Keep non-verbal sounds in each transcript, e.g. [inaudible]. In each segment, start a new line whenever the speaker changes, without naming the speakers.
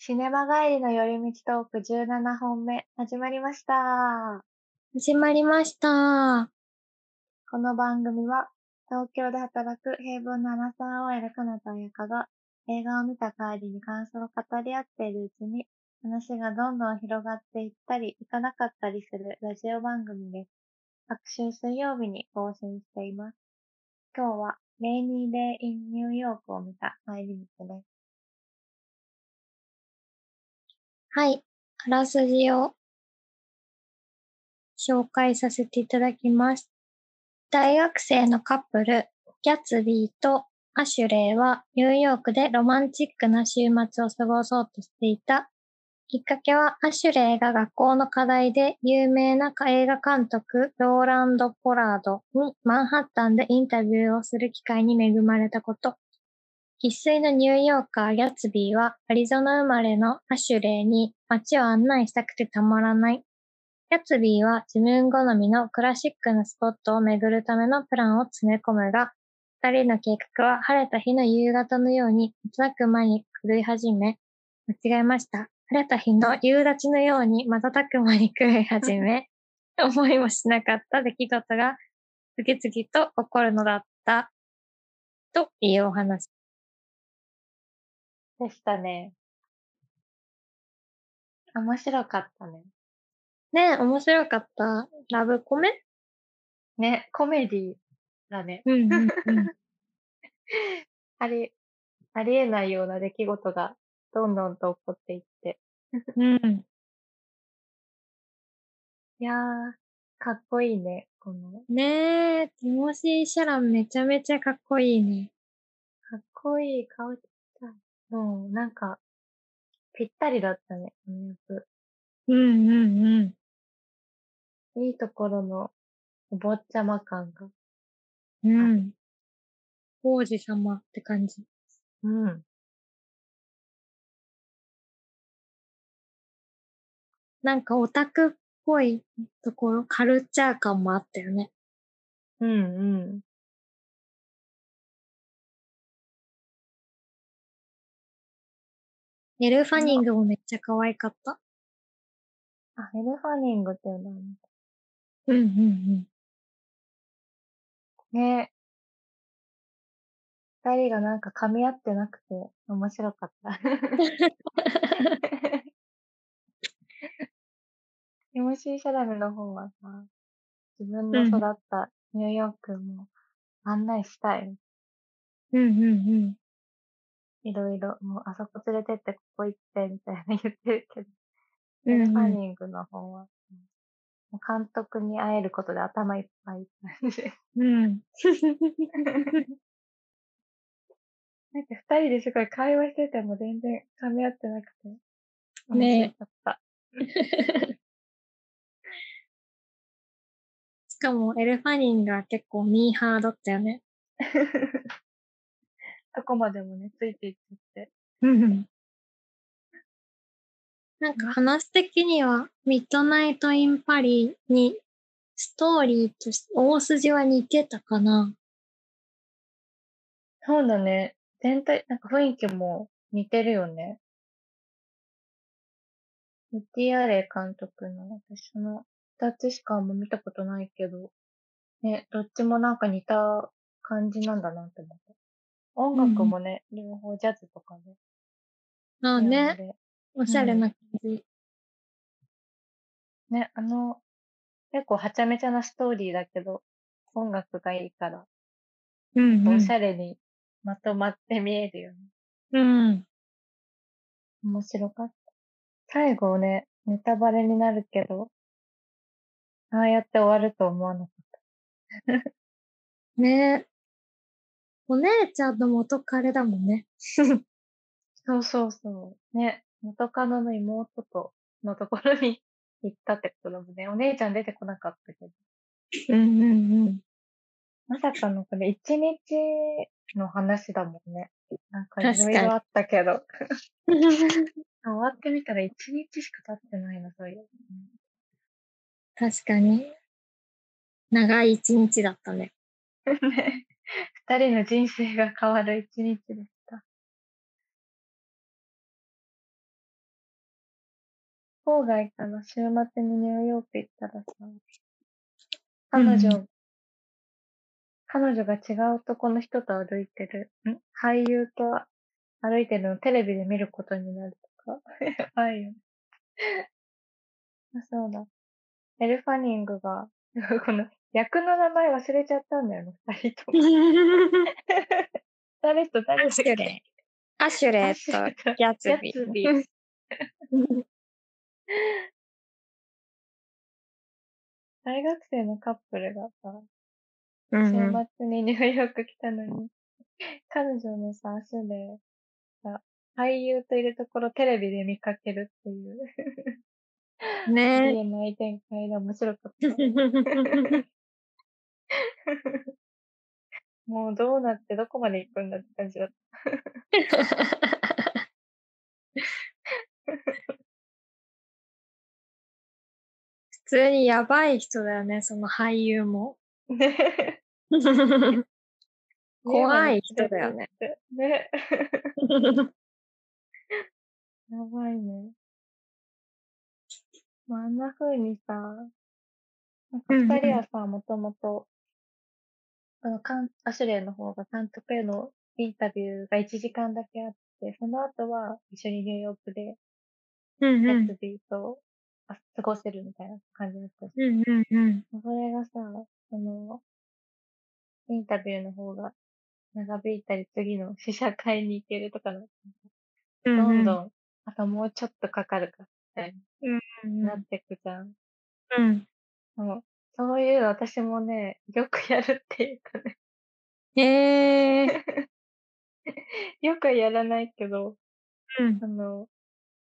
シネマ帰りの寄り道トーク17本目、始まりました。
始まりました。
この番組は、東京で働く平凡なアナサー OL かなとやかが、映画を見た帰りに感想を語り合っているうちに、話がどんどん広がっていったり、いかなかったりするラジオ番組です。各週水曜日に更新しています。今日は、レイニーデイ・イン・ニューヨークを見た帰り道です。
はい。あらすじを紹介させていただきます。大学生のカップル、ギャツビーとアシュレイはニューヨークでロマンチックな週末を過ごそうとしていた。きっかけはアシュレイが学校の課題で有名な映画監督ローランド・ポラードにマンハッタンでインタビューをする機会に恵まれたこと。生粋のニューヨーカーギャツビーはアリゾナ生まれのアシュレイに街を案内したくてたまらない。ギャツビーは自分好みのクラシックなスポットを巡るためのプランを詰め込むが、二人の計画は晴れた日の夕方のように瞬く間に狂い始め、間違えました。晴れた日の夕立のように瞬く間に狂い始め、思いもしなかった出来事が次々と起こるのだった。というお話。
でしたね。面白かったね。
ね面白かった。ラブコメ？
ね、コメディだね。
うんうんうん。[laughs]
あり、ありえないような出来事がどんどんと起こっていって。
うん。
いやー、かっこいいね、この。
ねえ、ティモシー・シャランめちゃめちゃかっこいいね。
かっこいい顔ちっちゃい。うん、なんか、ぴったりだったね、このやつ。
うんうんうん。
いいところのお坊ちゃま感が。
うん。王子様って感じ。
うん。
なんかオタクっぽいところ、カルチャー感もあったよね。
うんうん。
エル・ファニングもめっちゃ可愛かった？
あ、エルファニングっていうの
うんうん
ね。二人がなんか噛み合ってなくて面白かった。ティモシー・シャラメの方はさ、自分の育ったニューヨークも案内したい。
うん。うんうんうん。
いろいろ、もうあそこ連れてって、ここ行って、みたいな言ってるけど、
うんうん
エルファニングの方は、もう監督に会えることで頭いっぱい。[laughs]
うん。[laughs]
なんか二人ですごい会話してても全然噛み合ってなくて。面
ね
白かった。[laughs]
しかもエル・ファニングは結構ミーハーだったよね。
どこまでもね、ついていっちゃって。
うん。なんか話的には、ミッドナイト・イン・パリにストーリーとして大筋は似てたかな。
そうだね。全体、なんか雰囲気も似てるよね。ウッディアレイ監督の、私その二つしかあんま見たことないけど、ね、どっちもなんか似た感じなんだなって思った。音楽もね、両方ジャズとかで。
ああ
ピアノ
ね、
で
おしゃれな感じ。
ね、あの、結構はちゃめちゃなストーリーだけど、音楽がいいから、
うんうん
おし。ゃれにまとまって見えるよね。
うん。
面白かった。最後ね、ネタバレになるけど、ああやって終わると思わなかっ [laughs]
ねお姉ちゃんの元彼だもんね。
た。そうそうそう。ね、元カノの妹とのところに行ったってことだもんね。お姉ちゃん出てこなかったけど。
うんうんうん。
まさかのこれ一日の話だもんね。なんかいろいろあったけど。[laughs] 終わってみたら一日しか経ってないの、そういう。
確かに。長い一日だったね。[laughs]
ね [laughs] 二人の人生が変わる一日でした。郊外かな、週末にニューヨーク行ったらさ、彼女、
うん
彼女が違う男の人と歩いてる、ん？俳優と歩いてるのをテレビで見ることになるとか。やばいよね。あ、そうだ。エルファニングが、こ [laughs] の役の名前忘れちゃったんだよね、二人とも。[laughs] 誰と誰
アシュレ。アシュレとギャツビ
ー。[laughs] 大学生のカップルがさ、週末にニューヨーク来たのに、彼女のさ、アシュレイが俳優といるところテレビで見かけるっていう、あり
ね
えない展開で面白かった。[laughs] [laughs] もうどうなってどこまで行くんだって感じだった。
普通にやばい人だよね、その俳優も。
ね
怖い人だよね。
ね。やばいね。まあ、あんな風にさ、なんか二人はさ、もともと、あの、かんアシュレイの方が監督へのインタビューが1時間だけあって、その後は一緒にニューヨークで、
うんうん
ギャツビーとあ過ごせるみたいな感じだったし、
うんうんうん。
それがさ、その、インタビューの方が長引いたり、次の試写会に行けるとかの、どんどん、あともうちょっとかかるか、みたい
うん
になってくじゃん。
うん。
もうそういうの私もね、よくやるっていうかね、
へえ。[laughs]
よくはやらないけど、
うん。
あの、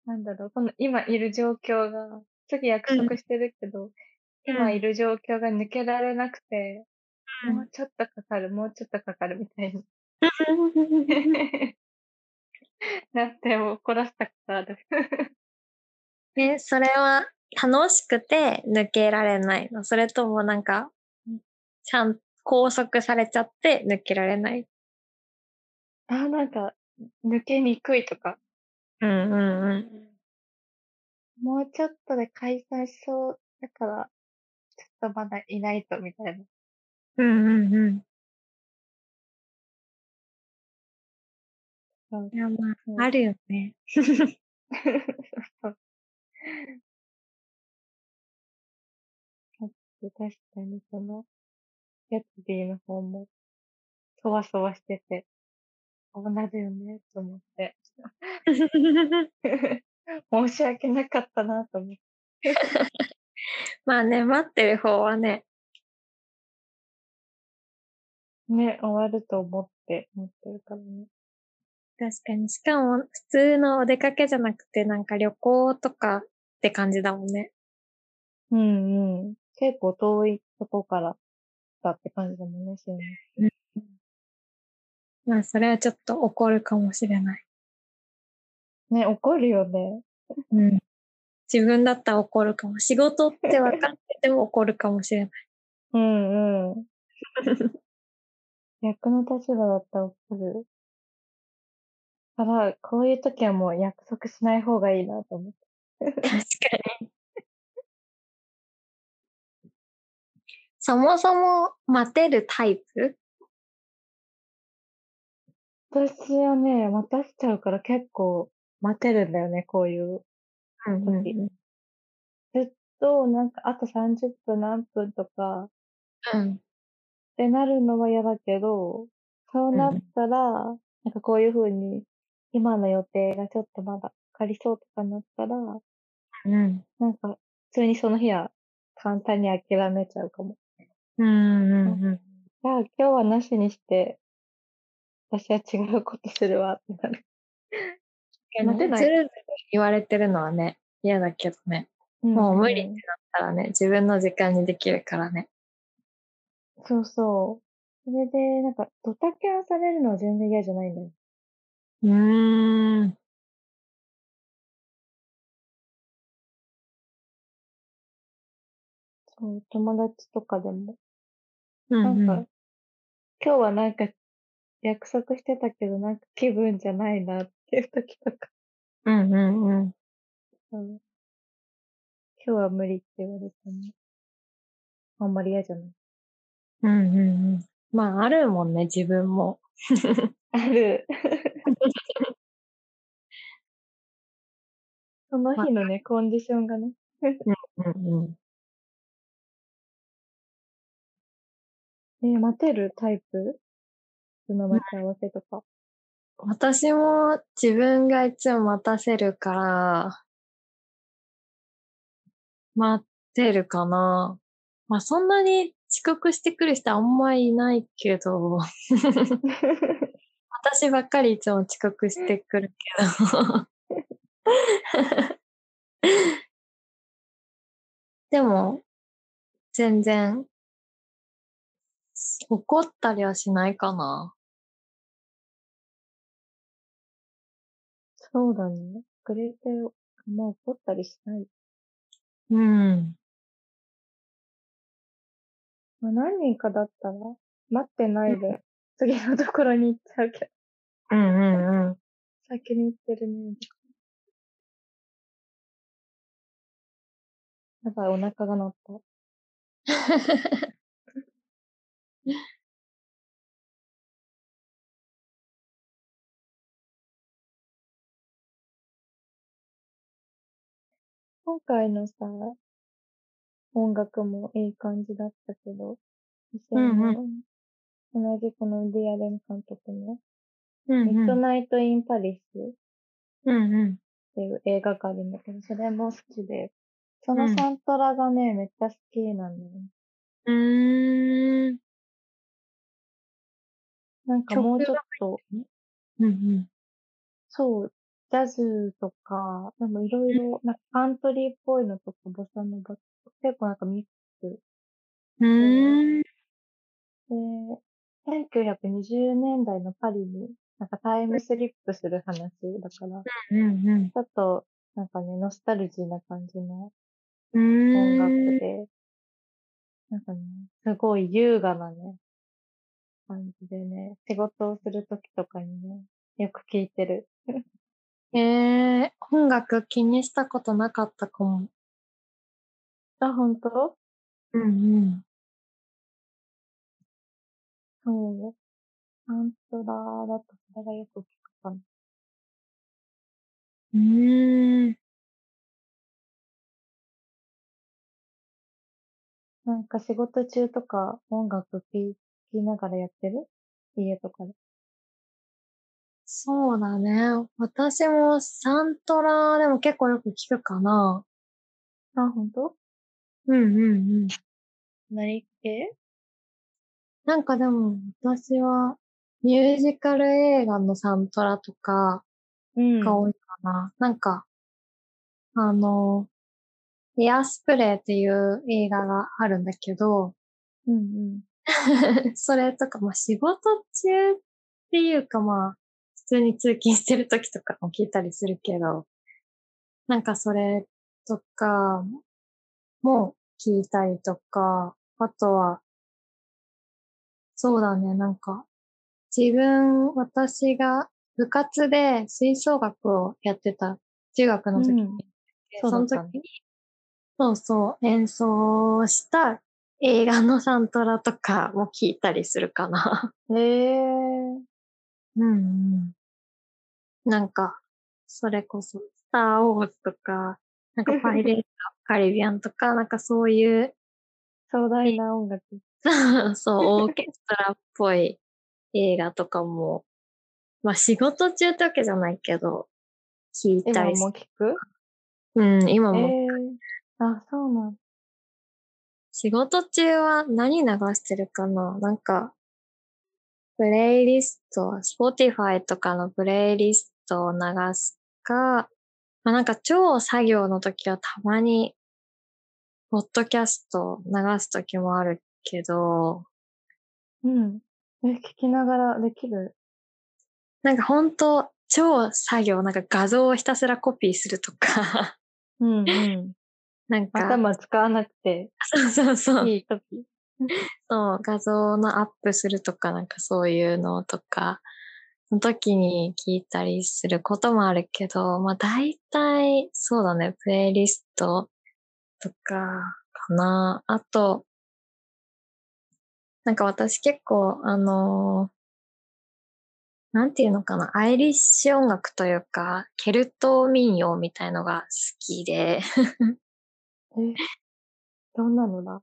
なんだろう、この今いる状況が、次約束してるけど、今いる状況が抜けられなくて、もうちょっとかかる、もうちょっとかかるみたいに [laughs] なって怒らせたことある。[laughs]
え、それは楽しくて抜けられないのそれともなんか、ちゃん、拘束されちゃって抜けられない？
あ、なんか、抜けにくいとか、
うんうんうん。
もうちょっとで解散しそうだから、ちょっとまだいないとみたいな。
うんうんうん。いや、まあ、あるよね。[laughs]
そう確かにその、ギャツビーの方も、そわそわしてて、そうなるよね、と思って。[laughs] 申し訳なかったな、と思って。[laughs]
まあね、待ってる方はね、
ね、終わると思って、思ってるからね。
確かに。しかも、普通のお出かけじゃなくて、なんか旅行とかって感じだもんね。
うんうん。結構遠いとこからだって感じだもんね、週末。
まあ、それはちょっと怒るかもしれない。
ね、怒るよね。
うん。自分だったら怒るかも。仕事って分かってても怒るかもしれない。
うんうん。逆の立場だったら怒る。から、こういう時はもう約束しない方がいいなと思って。
確かに。そもそも待てるタイプ？
私はね、待たせちゃうから結構待てるんだよね、こういう。
うん
うんうんずっと、なんか、あと30分何分とか、
うん。
ってなるのは嫌だけど、そうなったら、なんかこういう風に、今の予定がちょっとまだかかりそうとかなったら、
うん。
なんか、普通にその日は簡単に諦めちゃうかも。
うんうんうん。
じゃあ今日はなしにして、私は違うことするわってなる。待てない
ずるずる言われてるのはね、嫌だけどね。もう無理ってなったらね、自分の時間にできるからね。
そうそう。それで、なんか、ドタキャンされるのは全然嫌じゃないんだよ。
うーん。
そう、友達とかでも。
うん
なんか、
うん
今日はなんか、約束してたけど、なんか気分じゃないなっていう時とか。
うんうんうん。
うん。今日は無理って言われたね。あんまり嫌じゃない。
うんうんうん。まあ、あるもんね、自分も。
ある。[laughs] その日のね、コンディションがね。
うんうん。
えー待てるタイプ？その待ち合わせとか？
私も自分がいつも待たせるから、待ってるかな。まあそんなに遅刻してくる人あんまりいないけど、[laughs] 私ばっかりいつも遅刻してくるけど。[laughs] でも、全然、怒ったりはしないかな。
そうだね。くれて、もう怒ったりしない。
うん。
まあ、何人かだったら、待ってないで、次のところに行っちゃうけど、
うんうんうん。
先に行ってるね。やばい、お腹が鳴った。[laughs] [laughs] 今回のさ、音楽もいい感じだったけど、
うんう
同じこのウディアレン監督の、
うん
ミッド
うん。
ナイト・イン・パリスっ
うんうん。
ていう映画があるんだけど、それも好きで、その
うん
サントラがね、めっちゃ好きなんだよね。
うーん。
なんかもうちょっと、
うんうん。
そう、ジャズとか、でもいろいろ、なんかカントリーっぽいのとか、ボサノバ結構なんかミックス。
うーん。
で、1920年代のパリに、なんかタイムスリップする話だから、
うんうん。
ちょっと、なんかね、ノスタルジーな感じの
う
音楽。で、なんかね、すごい優雅なね、感じでね、仕事をするときとかにね、よく聴いてる。
えー、音楽気にしたことなかったかも。
あ、本当？
うんうん。
そう。サントラだとそれがよく聞くかな。
うーん。
なんか仕事中とか音楽聴きながらやってる？家とかで。
そうだね。私もサントラでも結構よく聞くかな。
あ、本当？
うんうんうん。
何系？
なんかでも私はミュージカル映画のサントラとか
うん
が多いかな。なんか、あの、エアスプレーっていう映画があるんだけど、
うんうん。[laughs]
それとか、まあ仕事中っていうかまあ、普通に通勤してる時とかも聞いたりするけど、なんかそれとかも聞いたりとか、あとは、そうだね、なんか、自分、私が部活で吹奏楽をやってた中学の時に、
うん。
その時に、そうそう、演奏した映画のサントラとかも聞いたりするかな。[laughs]
へえー。
うんうん。なんか、それこそ、スターウォーズとか、なんかパイレーツカリビアンとか、なんかそういう、
壮大な音楽。[laughs]
そう、オーケストラっぽい映画とかも、まあ仕事中ってわけじゃないけど、聞いた
今
りす
も聞く？
うん、今
え
も。
ー。あ、そうなん
仕事中は何流してるかな？なんか、プレイリスト、Spotify とかのプレイリストを流すか、まあ、なんか超作業の時はたまに、ポッドキャスト流す時もあるけど、
うん。え、聞きながらできる？
なんかほんと超作業、なんか画像をひたすらコピーするとか、[laughs]
うんうん。
なんか、
頭使わなくて
そうそうそう。
いいとき。
そう、画像のアップするとか、なんかそういうのとか、その時に聞いたりすることもあるけど、まあ大体、そうだね、プレイリストとか、かな。あと、なんか私結構、あのなんていうのかな、アイリッシュ音楽というか、ケルト民謡みたいのが好きで、
え、どんなのだ？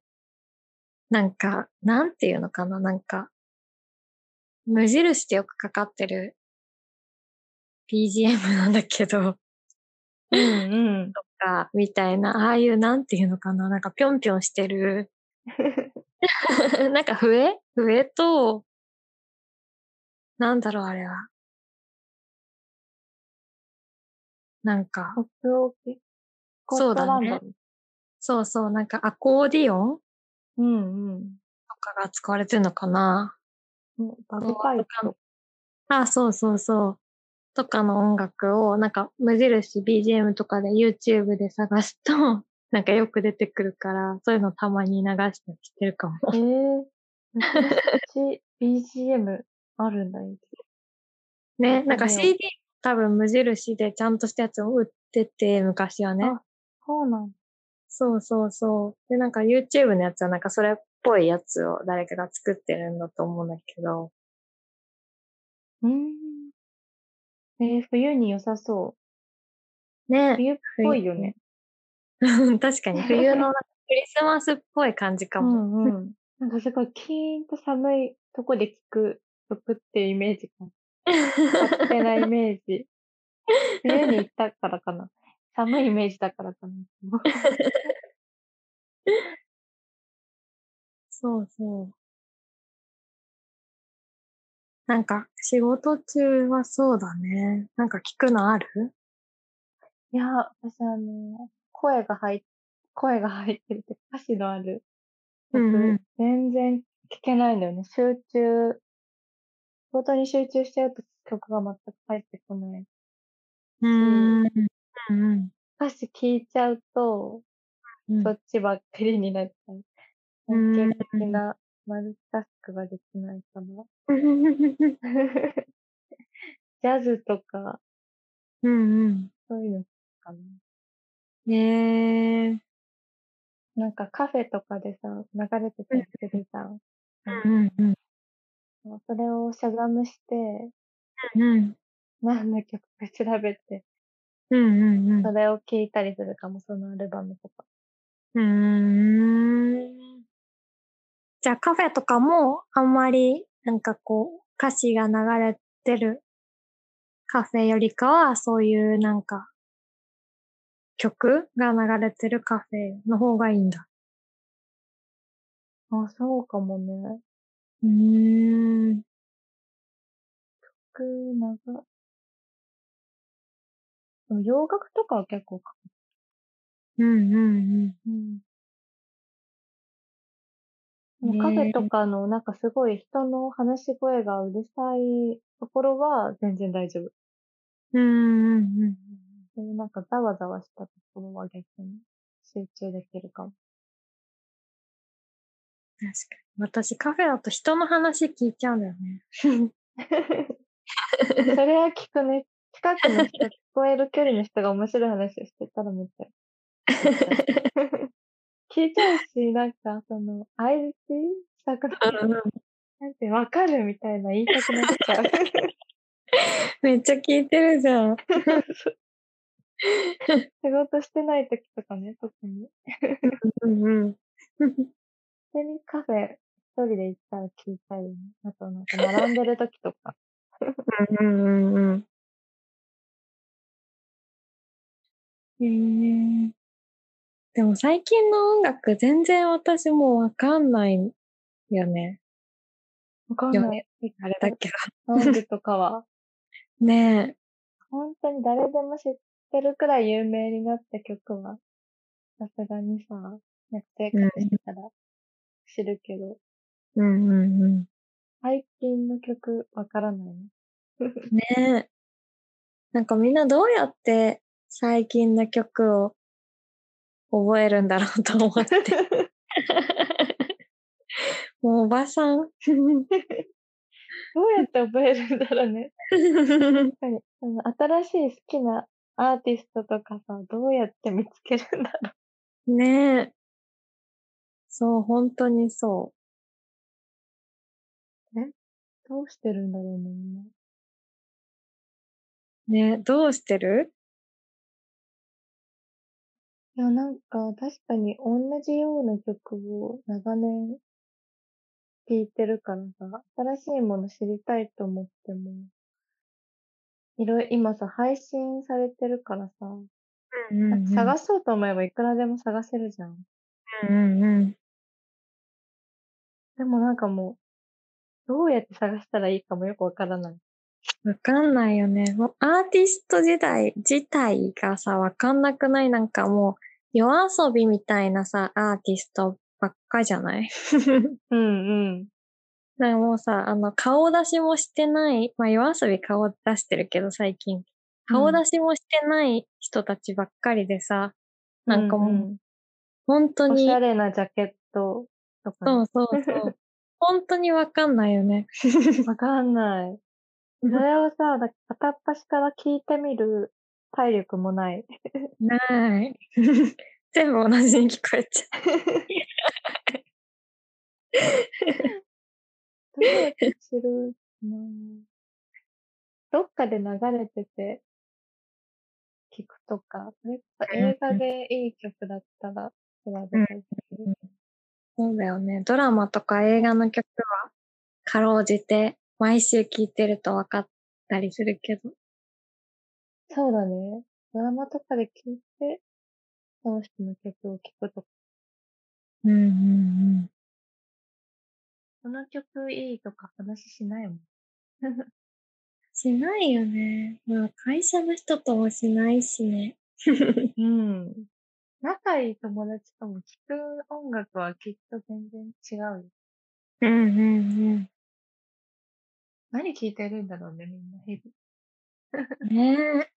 なんか、なんていうのかな、なんか、無印でよくかかってる BGM [laughs] なんだけど、
うんうん。
とか、みたいな、ああいうなんていうのかな、なんかぴょんぴょんしてる、[laughs] なんか笛？笛と、なんだろう、あれは。なんか、
北欧系スコットランド
そうそうなんかアコーディオン？
うんうん。
とかが使われてるのかな？
うんバグパイプ。
あ、そうそうそう。とかの音楽を、なんか無印 BGM とかで YouTube で探すと、[laughs] なんかよく出てくるから、そういうのたまに流したりしてるかも。
えー、無印 BGM あるんだよ。
ね、なんか CD 多分無印でちゃんとしたやつを売ってて、昔はね。
あそうなんだ。
そうそうそう。で、なんか YouTube のやつはなんかそれっぽいやつを誰かが作ってるんだと思うんだけど。
うーん。えー、冬に良さそう。
ね。
冬っぽいよね。[laughs]
確かに冬のクリスマスっぽい感じか
う
も。
んうん。なんかすごいキーンと寒いとこで聴く曲っていうイメージが。勝手なイメージ。[laughs] 冬に行ったからかな。寒いイメージだからかな。[laughs]
そうそう。なんか仕事中はそうだね。なんか聞くのある？
いや、私あの、声が入っ、声が入ってるって歌詞のある曲、
うんうん
全然聞けないんだよね。集中、仕事に集中しちゃうと曲が全く入ってこない。
ううん
歌詞聞いちゃうと、
うん。
そっちばっかりになっちゃう。
うん
典型的なマルチタスクができないかな。[laughs] ジャズとか、
うんうん。
そういうのかな。
ねえ。
なんかカフェとかでさ、流れてたりするじゃん。
うんうん
それをしゃがむして、
うん。
何の曲か調べて、
うんうんうん
それを聴いたりするかも、そのアルバムとか。
うーん。じゃあカフェとかもあんまりなんかこう歌詞が流れてるカフェよりかはそういうなんか曲が流れてるカフェの方がいいんだ。
あ、そうかもね。
うーん。
曲、長、でも洋楽とかは結構か。
うんうんうん。
うん。でもカフェとかの、なんかすごい人の話し声がうるさいところは全然大丈夫。
うんうんうん。
そういうなんかざわざわしたところは逆に集中できるかも。
確かに。私カフェだと人の話聞いちゃうんだよね。[laughs]
それは聞くね。近くの人、聞こえる距離の人が面白い話をしてたらめっちゃ。聞いちゃうし、なんか、その、相づちしたくなる。なんて、わかるみたいな言いたくなっちゃう。
めっちゃ聞いてるじゃん。
仕事してない時とかね、特に。
うんうん。
普通にカフェ一人で行ったら聞いたよね。あとなんか並んでる時とか。
うんうんうん。へえ。でも最近の音楽全然私もうわかんないよね。
わかんない。
あれだけ
ソングとかは。[laughs]
ど。ね
本当に誰でも知ってるくらい有名になった曲は、さすがにさ、なんか生活してたら知るけど、
え。うんうんうん。
最近の曲わからないね。
ねえ。なんかみんなどうやって最近の曲を覚えるんだろうと思って。[laughs] もうおばさん。
どうやって覚えるんだろうね。[laughs] 確かに。あの新しい好きなアーティストとかさ、どうやって見つけるんだろ
ねえ。そう、本当にそ
どうしてるんだろうね。
ねどうしてる？
いや、なんか、確かに同じような曲を長年聴いてるからさ、新しいもの知りたいと思っても、いろいろ今さ、配信されてるからさ、
うん
なんか探そうと思えばいくらでも探せるじゃん。
うんうん。
でもなんかもう、どうやって探したらいいかもよくわからない。
わかんないよね。もうアーティスト時代自体がさ、わかんなくない？なんかもう、夜遊びみたいなさ、アーティストばっかじゃない？[laughs]
うんうん。
なんかもうさ、あの、顔出しもしてない、まあ夜遊び顔出してるけど最近。顔出しもしてない人たちばっかりでさ、なんかもう、
うん
本当に
うんおしゃ、れなジャケットとかね、
そうそうそう。[laughs] 本当にわかんないよね。[laughs]
わかんない。それをさ、だ片っ端から聞いてみる体力もない。
ない。[laughs] 全部同じに聞こえちゃ [laughs]
どうやって知るの？どっかで流れてて聞くとか、そ映画でいい曲だったら調べたりする。
う。そうだよね。ドラマとか映画の曲は、かろうじて、毎週聴いてると分かったりするけど。
そうだね。ドラマとかで聞いて、その人の曲を聴くとか、
うんうん
この曲いいとか話しないもん。
しないよね。まあ、会社の人ともしないしね。
うん。仲いい友達とも聴く音楽はきっと全然違うよ。
うんうんうん。
何聴いてるんだろうね、みんな日々。
ねえ。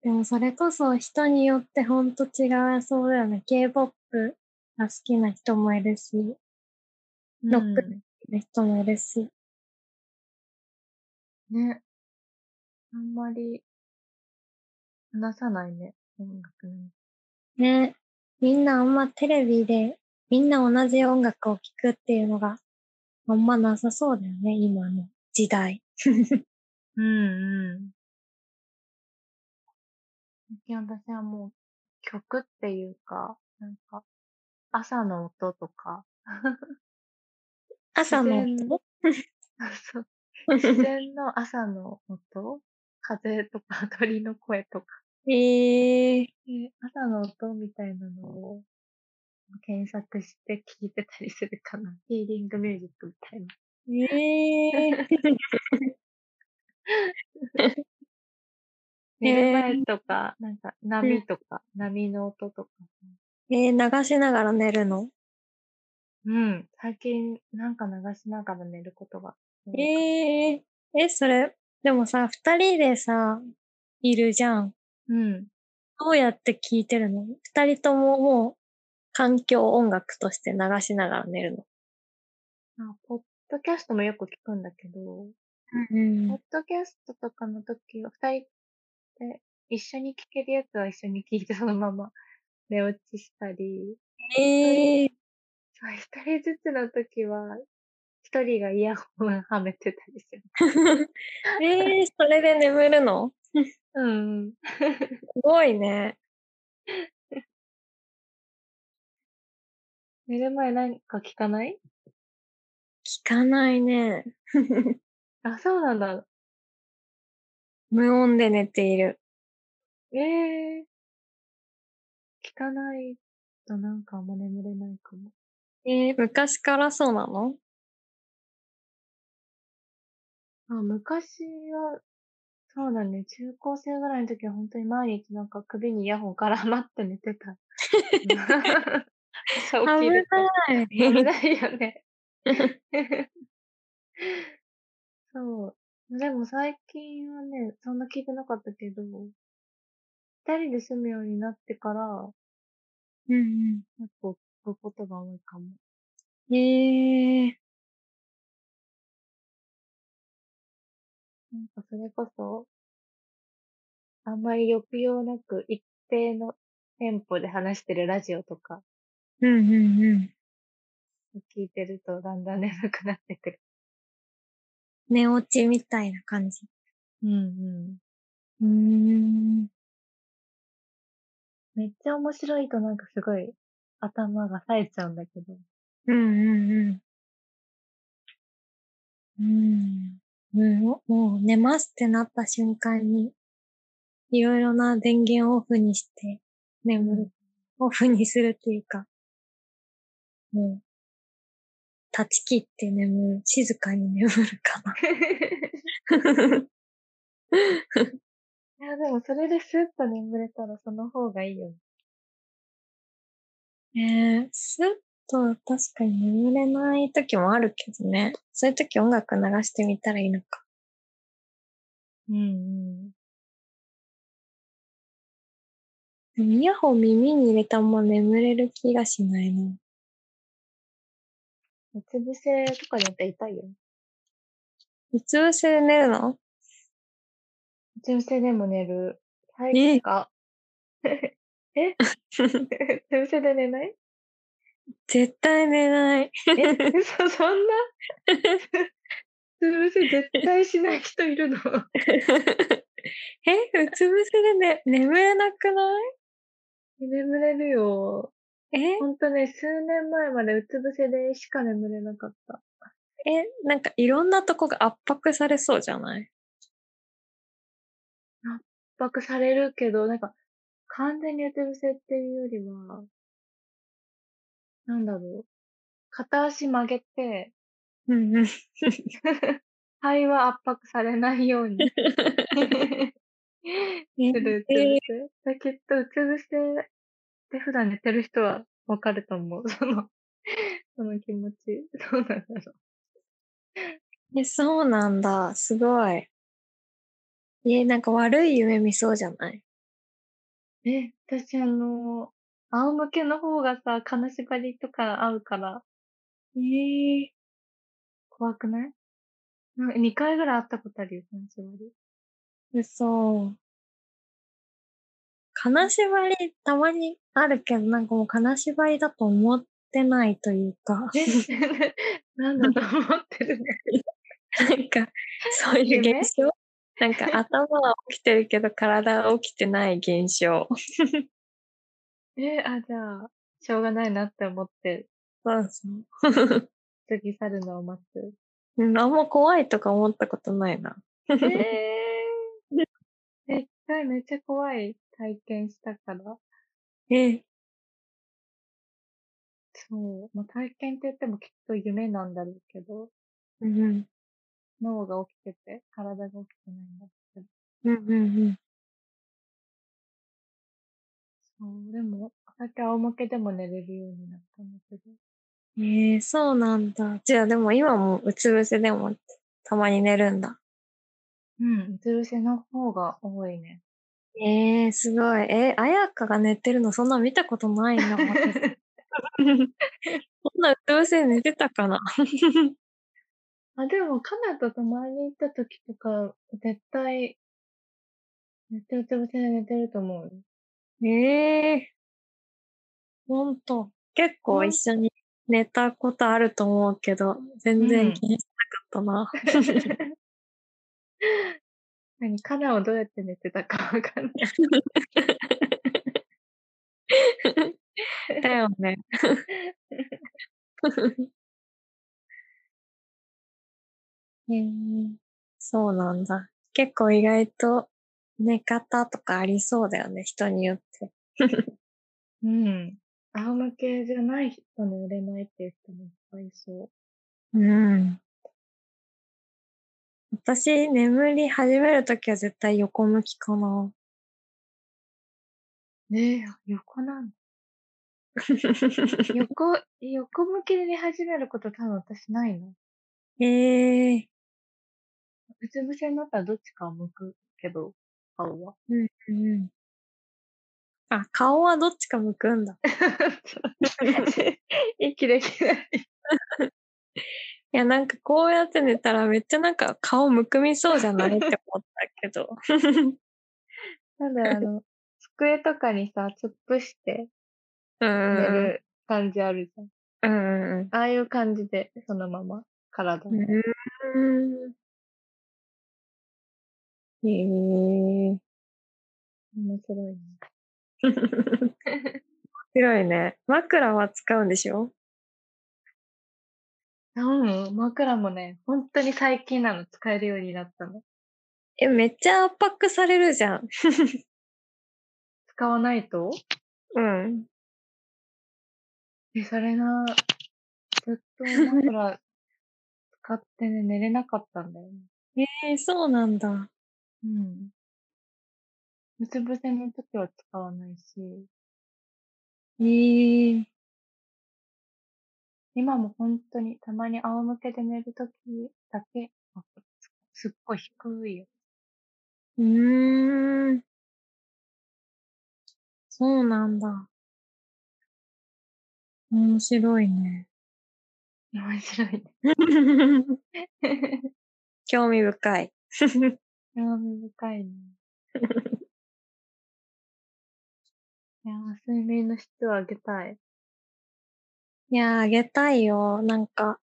でもそれこそ人によってほんと違うそうだよね。K-POP が好きな人もいるし、ロック
うん
好きな人もいるし。
ね。あんまり話さないね、音楽ね。
ねみんなあんまテレビでみんな同じ音楽を聴くっていうのがあんまなさそうだよね、今の時代。
うんうん。最近私はもう曲っていうか、なんか、朝の音とか、
朝の
自然
音
そう自然の朝の音？風とか鳥の声とか、
えー、
で朝の音みたいなのを検索して聞いてたりするかな。ヒーリングミュージックみたいな。
えー、[laughs]
寝る前とか、なんか波とか、波の音とか。
えー、流しながら寝るの？
うん。最近なんか流しながら寝ることが。
えー、え、それ、でもさ、二人でさ、いるじゃん。
うん。
どうやって聴いてるの？二人とももう、環境音楽として流しながら寝るの。
あ、ポッドキャストもよく聞くんだけど、
うん
ポッドキャストとかの時は二人で一緒に聞けるやつは一緒に聞いてそのまま [laughs] 寝落ちしたり、
えー、[laughs]
そう一人ずつの時は一人がイヤホンはめてたりする。[laughs]
えー、それで眠るの？
うん。
すごいね。
寝る前なんか聞かない？
聞かないね。[laughs]
あ、そうなんだ。
無音で寝ている。
ええ聞かないとなんかあんま眠れないかも。
えー、昔からそうなの？
あ、昔は、そうだね、中高生ぐらいの時は本当に毎日なんか首にイヤホン絡まって寝てた。[laughs] [laughs] 朝起きると。
ない。
危ないよね。[laughs] そう。でも最近はね、そんな聞いてなかったけど、二人で住むようになってから、
うん
結構聞くことが多いかも。
うん。えー、
なんかそれこそ、あんまり抑揚なく一定のテンポで話してるラジオとか
うんうんうん。
聞いてるとだんだん眠くなってくる。
寝落ちみたいな感じ。
うんうん。
うーん。
めっちゃ面白いとなんかすごい頭が冴えちゃうんだけど。
うんうんうん。うん。もう、もう寝ますってなった瞬間に、いろいろな電源をオフにして眠る。オフにするっていうか、もう、断ち切って眠る。静かに眠るかな。[laughs]
いや、でもそれでスッと眠れたらその方がいいよね。
えー、スッと確かに眠れない時もあるけどね。そういう時音楽流してみたらいいのか。
うんうん。
でもイヤホン耳に入れたまま眠れる気がしないな。
うつ伏せとかにやったら痛いよ。
うつ伏せで寝るの？
うつ伏せでも寝る。最近か。え？[laughs] うつ伏せで寝ない？
絶対寝ない。
え、嘘、そんな？[laughs] うつ伏せ絶対しない人いるの？[laughs]
え、うつ伏せでね、眠れなくない？
眠れるよ。
え？
ほんとね、数年前までうつ伏せでしか眠れなかった。
え、なんかいろんなとこが圧迫されそうじゃない？
圧迫されるけど、なんか、完全にうつ伏せっていうよりは、なんだろう。片足曲げて、
うんうん。[laughs]
肺は圧迫されないように [laughs] [laughs] す
え
るうつ伏せ。だきっとうつ伏せで普段寝てる人はわかると思う。[laughs] その、[laughs] その気持ち。[laughs] どうなんだろ
え、そうなんだ。すごい。え、なんか悪い夢見そうじゃない？う
え、私あの、仰向けの方がさ、金縛りとか合うから
えー、
怖くない？なんか ?2 回ぐらい会ったことあるよ、金縛り。
嘘。金縛りたまにあるけど、なんかもう金縛りだと思ってないというか、
え、[laughs] なんだと思ってるの
なんか、そういう
夢
現象なんか頭は起きてるけど体は起きてない現象。[laughs]
え、あ、じゃあ、しょうがないなって思って、
そうそう。
過ぎ去るのを待つ。
うんあんま怖いとか思ったことないな。
えー、[laughs] 絶対めっちゃ怖い体験したから。
え、
そう。まあ、体験って言ってもきっと夢なんだろうけど、
うん、
脳が起きてて、体が起きてないんだけど。
うん、うん、うん。
そう、でも、最近仰向けでも寝れるようになったんだけど。
えー、そうなんだ。じゃあでも今もうつ伏せでもたまに寝るんだ。
うん、うつ伏せの方が多いね。
えー、すごい。えー、あやかが寝てるのそんな見たことないな、私そんなうつ伏せで寝てたかな？[laughs]
あ、でも、カナと泊まりに行った時とか、絶対、寝てうつ伏せで寝てると思うよ。
ええほんと。結構一緒に寝たことあると思うけど、全
うん
然気にしなかったな。[laughs]
何カナをどうやって寝てたかわかんない。[laughs]
だよね。[laughs] えー、そうなんだ。結構意外と寝方とかありそうだよね、人によって。[laughs]
うん。仰向けじゃない人寝れないっていう人もいっぱいいそ
うん。私、眠り始めるときは絶対横向きかな。
う。ねえ、横なんだ。[laughs] 横、横向きで寝始めること多分私ないの。
ええ
うつ伏せになったらどっちかを向くけど、顔は。
うんうん。あ、顔はどっちか向くんだ。[laughs] [laughs]
息できない。
いや、なんかこうやって寝たらめっちゃなんか顔むくみそうじゃない？[laughs] って思ったけど。[laughs]
なんだあの、机とかにさ、突っ伏して
うん
寝る感じあるじゃん。
うんうん
ああいう感じで、そのまま、体を。
うん。うん。へえ。
面白いね。[laughs]
面白いね。枕は使うんでしょ？
うん、枕もね、本当に最近なの使えるようになったの。
え、めっちゃ圧迫されるじゃん。[laughs]
使わないと？
うん。
え、それな、ずっと枕使ってね、寝れなかったんだよね。
えー、そうなんだ。
うん。うつ伏せの時は使わないし、
えー、
今も本当にたまに仰向けで寝る時だけ、あすすっごい低いよ。
うーん。そうなんだ。面白いね。
面白いね。[laughs]
興味深い。
興味深いね。[laughs] いやー、睡眠の質を上げたい。
いやー、あげたいよ。なんか、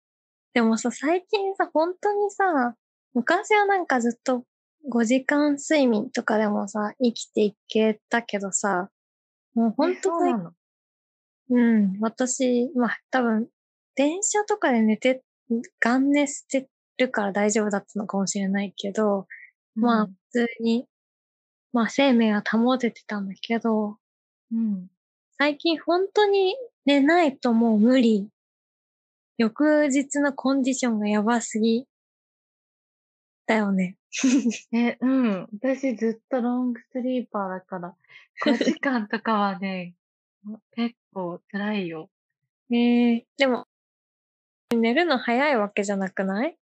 でもさ、最近さ、本当にさ、昔はなんかずっと5時間睡眠とかでもさ、生きていけたけどさ、もう本
え
当最
そうなの？
うん、私、まあ多分、電車とかで寝て、ガン寝してるから大丈夫だったのかもしれないけど、まあ普通に、まあ生命は保ててたんだけど、
うん。
最近本当に寝ないともう無理。翌日のコンディションがやばすぎ。だよね。[laughs]
え、うん。私ずっとロングスリーパーだから、5時間とかはね、[laughs] 結構辛いよ。
えー、でも、寝るの早いわけじゃなくない？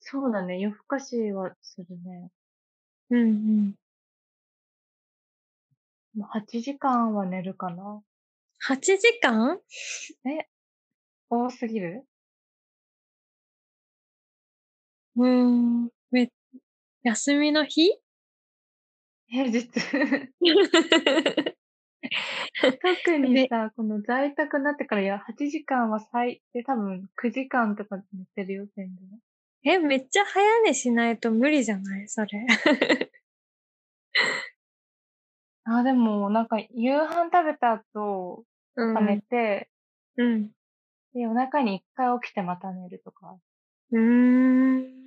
そうだね。夜更かしはするね。
うんうん。
もう8時間は寝るかな。
8時間？
多すぎる？
うーん。め、休みの日？
平日。[laughs] 特にさ、この在宅になってから、いや、8時間は最低多分9時間とか寝てるよ、全部。
え、めっちゃ早寝しないと無理じゃない？それ。
あ、でも、なんか、夕飯食べた後、
う
寝て、
うん。
で、夜中に一回起きてまた寝るとか。
うーん。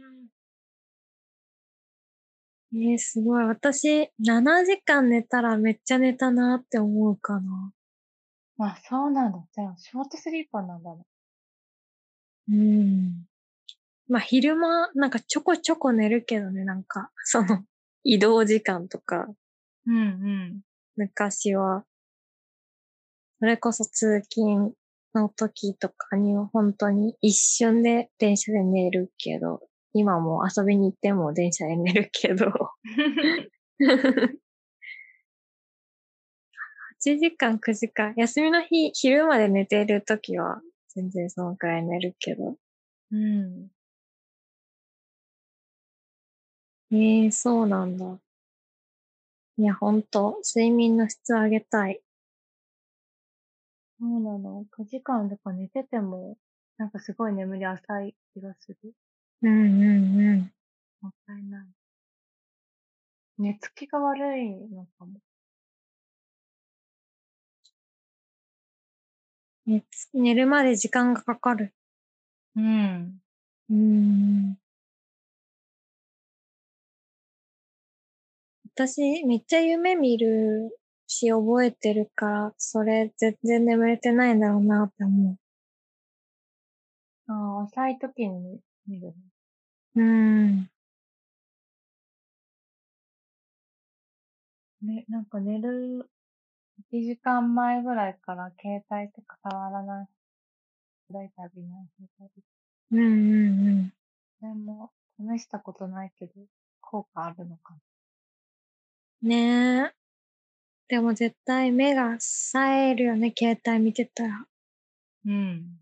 えー、すごい。私、7時間寝たらめっちゃ寝たなって思うかな。
まあ、そうなんだ。じゃあ、ショートスリーパーなんだね。
うん。まあ、昼間、なんかちょこちょこ寝るけどね、なんか、その、移動時間とか、
うんうん。
昔は、それこそ通勤の時とかには本当に一瞬で電車で寝るけど、今も遊びに行っても電車で寝るけど、8時間、9時間、休みの日、昼まで寝てる時は全然そのくらい寝るけど。
うん。
ええそうなんだ。いや、ほんと、睡眠の質上げたい。
そうなの。9時間とか寝てても、なんかすごい眠り浅い気がする。
うんうんうん。
もったいない。寝つきが悪いのかも。
寝つ寝るまで時間がかかる。
うん。
うーん。私、めっちゃ夢見るし、覚えてるから、それ全然眠れてないんだろうなって思
ああ、浅い時に見るね。
う。ん。
ね、なんか寝る1時間前ぐらいから携帯とか触らない。ライター見ない。
うんうんうん。
でも、試したことないけど、効果あるのか
ねえ。でも絶対目が冴えるよね、携帯見てたら。
な。うん。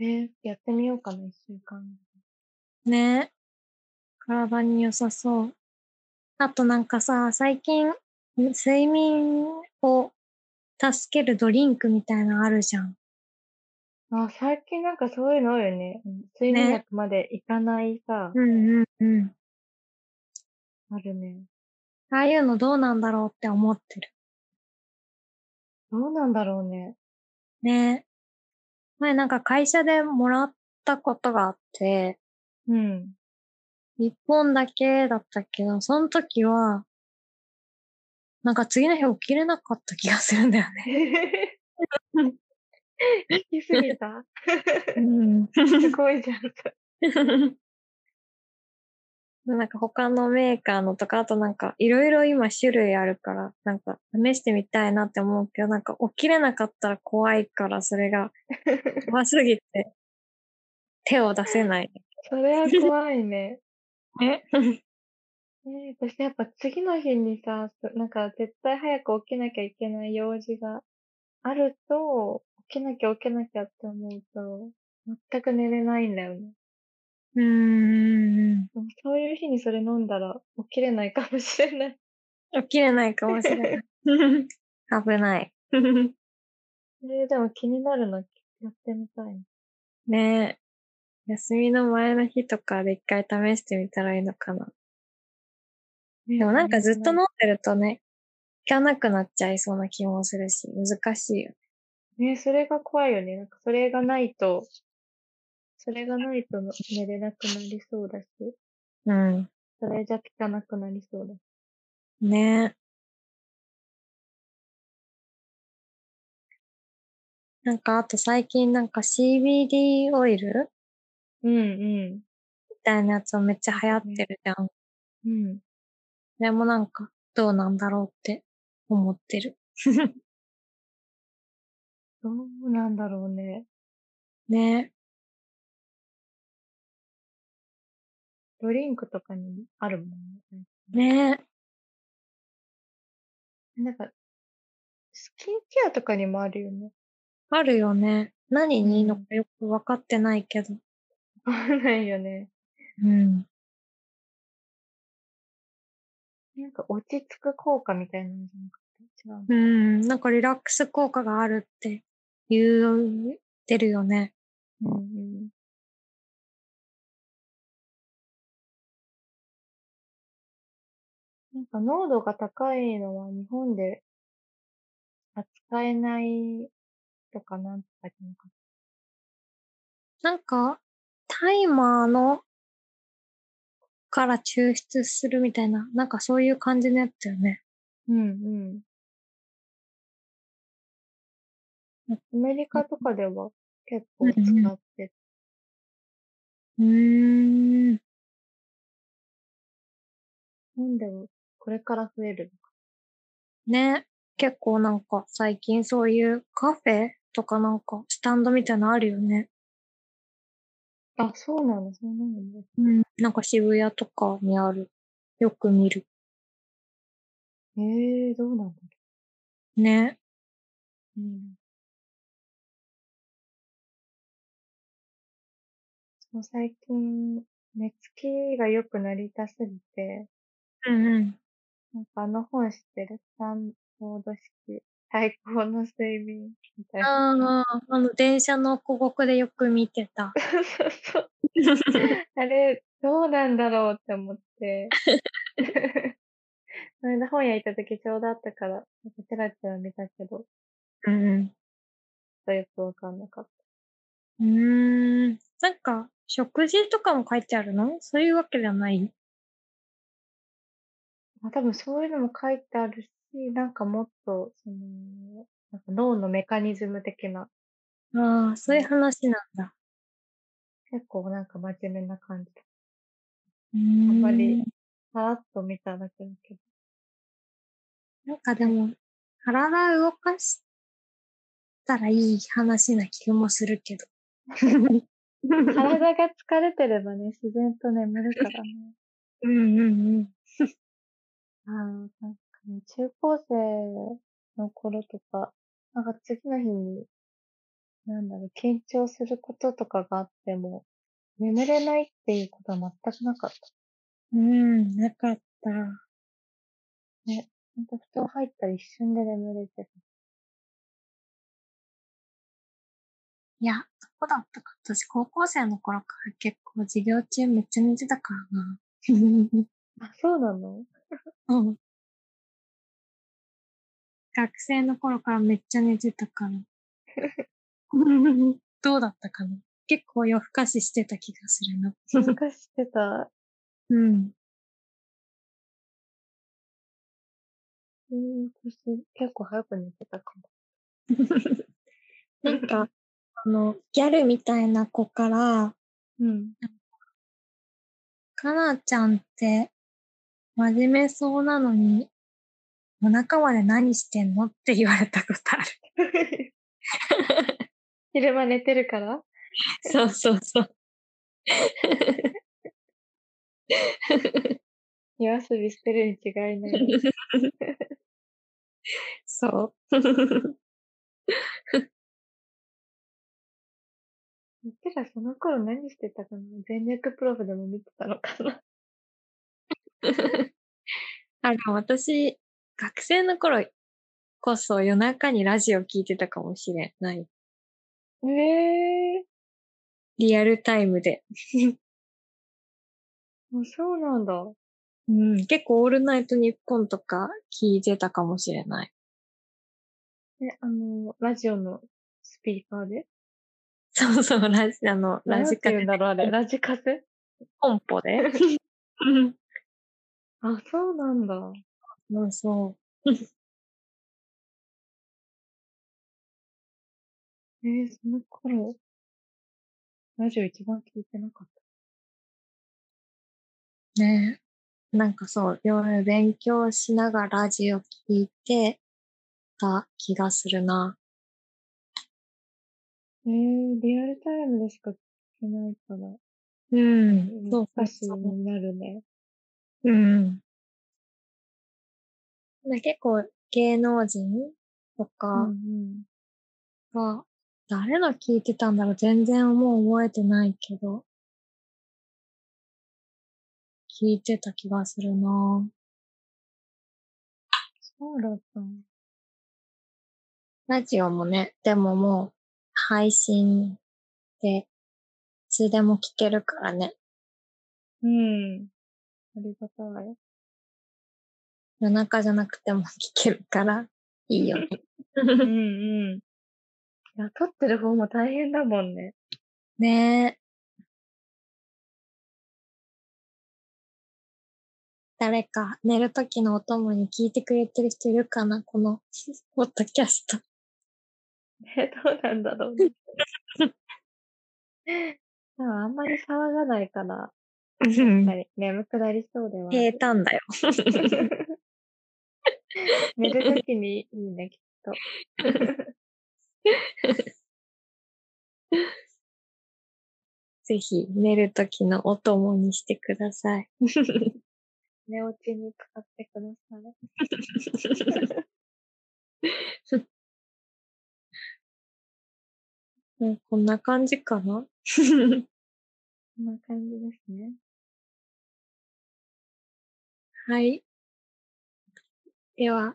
えーやってみようかな、一週間。
ね。体に良さそう。あとなんかさ、最近、睡眠を助けるドリンクみたいなのあるじゃん。
あ、最近なんかそういうの多いよね。うん睡眠
ね
薬までいかないさ、
うんうんうん。
あるね。
ああいうのどうなんだろうって思ってる。
どうなんだろうね。
ね。前なんか会社でもらったことがあって、
うん。
一本だけだったけど、その時は、なんか次の日起きれなかった気がするんだよね。[laughs] [laughs]
聞きすぎた
うん。[laughs]
すごいじゃん。[laughs]
なんか他のメーカーのとか、あとなんかいろいろ今種類あるから、なんか試してみたいなって思うけど、なんか起きれなかったら怖いから、それが怖すぎて手を出せない。
それは怖いね。
え？
えー、私やっぱ次の日にさ、そなんか絶対早く起きなきゃいけない用事があると、起きなきゃ起きなきゃって思うと、全く寝れないんだよね。
うーん。
そういう日にそれ飲んだら起きれないかもしれない。
起きれないかもしれない。[laughs] 危ない。
えー、でも気になるのやってみたいな。
ねえ。休みの前の日とかで一回試してみたらいいのかな。でもなんかずっと飲んでるとね、効かなくなっちゃいそうな気もするし、難しいよ
ね、それが怖いよね。なんかそれがないと、それがないと寝れなくなりそうだし、
ね。
それじゃ効かなくなりそうだし。
うん。ねえ。なんかあと最近なんか CBD オイル？
うんうん。
みたいなやつもめっちゃ流行ってるじゃん。
うん。
それもなんかどうなんだろうって思ってる。[laughs]
どうなんだろうね。
ね
ドリンクとかにもあるもんね。
え。ねえ。
なんか、スキンケアとかにもあるよね。
あるよね。何にいいのかよくわかってないけど。
わかんないよね。
うん。
なんか落ち着く効果みたいなんじゃなくて？違う。
うん。なんかリラックス効果があるって言ってるよね。
うんうん。なんか濃度が高いのは日本で扱えないとかなんとかなかっ
なんか、タイマーのから抽出するみたいな、なんかそういう感じのやつよね。
た。うんうん。アメリカとかでは結構使って、
うーん。
日本ではこれから増える
ね。結構なんか最近そういうカフェとかなんかスタンドみたいなのあるよね。
のか。あ、そうなの、そうなのね。
うん。なんか渋谷とかにある。よく見る。
ええー、どうなんだろ
ね。
う。うん。そう最近、寝つきが良くなりたすぎて、
うんうん。
なんかあの本知ってる？スタンフォード式最高の睡眠みたいな。
ああ、あの電車の広告でよく見てた。[laughs]
そうそう。[laughs] あれ、どうなんだろうって思って。それで本屋行った時ちょうどあったから、なんかチラチラ見たけど、ちょっ
うんうん。
とよくわかんなかった。
うーん。なんか、食事とかも書いてあるの？そういうわけじゃない？
まあ、多分そういうのも書いてあるし、なんかもっと、その、なんか脳のメカニズム的な、
ああ、そういう話なんだ。
結構なんか真面目な感じ。あんまりさらっと見ただけだけど。
なんかでも、体動かしたらいい話な気もするけど。[laughs] [laughs]
体が疲れてればね、自然と眠るからね。
うんうんうん。
ああ、なんかね、中高生の頃とか、なんか次の日に、なんだろう、緊張することとかがあっても、眠れないっていうことは全くなかった。
うん、なかった。
ほんと布団入ったら一瞬で眠れてた。
いや、どこだったか。私、高校生の頃から結構授業中めっちゃ寝てたからな。[laughs]
あ、そうなの？[laughs]
うん。学生の頃からめっちゃ寝てたから。[laughs] どうだったかな？結構夜更かししてた気がするな。
昔してた？
うん。
えー、私結構早く寝てたかも。
なんか、あの、ギャルみたいな子から、
うん。
かなちゃんって真面目そうなのに、お腹まで何してんの？って言われたことある。[laughs]
昼間寝てるから？
そうそうそう。
夜遊びしてるに違いない。[laughs]
そう。
てかその頃何してたかな全力プロフでも見てたのかな [laughs]
あ、でも私、学生の頃こそ夜中にラジオ聞いてたかもしれない。
ええ
リアルタイムで。[laughs]
ー、あそうなんだ。
うん、結構オールナイトニッポンとか聞いてたかもしれない。
え、あの、ラジオのスピーカーで？
そうそう、ラジ、あの、ラジカセ
だろう、あれ。ラジカセ
コンポで？う [laughs] ん
あ、そうなんだ。
そうそう。[laughs]
えー、その頃、ラジオ一番聞いてなかっ
ねえ。なんかそう、夜勉強しながらラジオ聞いてた気がするな。
た。えー、リアルタイムでしか聞けないから、
うん。そう
難しい。になるね。
うん。ね結構芸能人と
う
か
ん
が、誰の聞いてたんだろう全然もう覚えてないけど、聞いてた気がするな
そうだったの。
ラジオもね、でももう配信で、いつでも聞けるからね。
うん。ありがたい。
夜中じゃなくても聞けるから、いいよね。
うんうん。いや、撮ってる方も大変だもんね。
ねえ。誰か寝るときのお供に聞いてくれてる人いるかなこの、ポッドキャスト。
え、どうなんだろうね。でもあんまり騒がないから、眠くなりそうでは。
平坦だよ。[laughs]
寝るときにいいね、きっと。
ぜひ寝るときのお供にしてください。
寝落ちに使ってください。[laughs]
うんこんな感じかな？
こんな感じですね。
はい。では、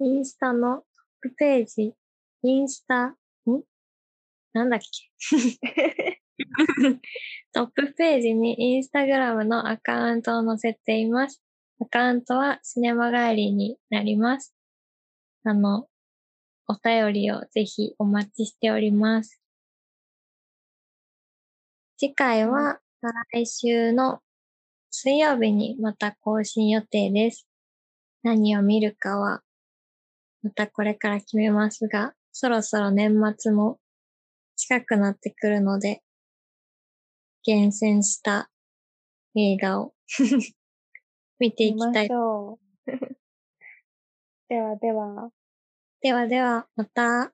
インスタのトップページ、インスタ、ん？なんだっけ？[laughs] トップページにインスタグラムのアカウントを載せています。アカウントはシネマ帰りになります。あの、お便りをぜひお待ちしております。次回は再来週の水曜日にまた更新予定です。何を見るかはまたこれから決めますが、そろそろ年末も近くなってくるので、厳選した映画を [laughs] 見ていきたい。[laughs]
ではでは。
ではでは、また。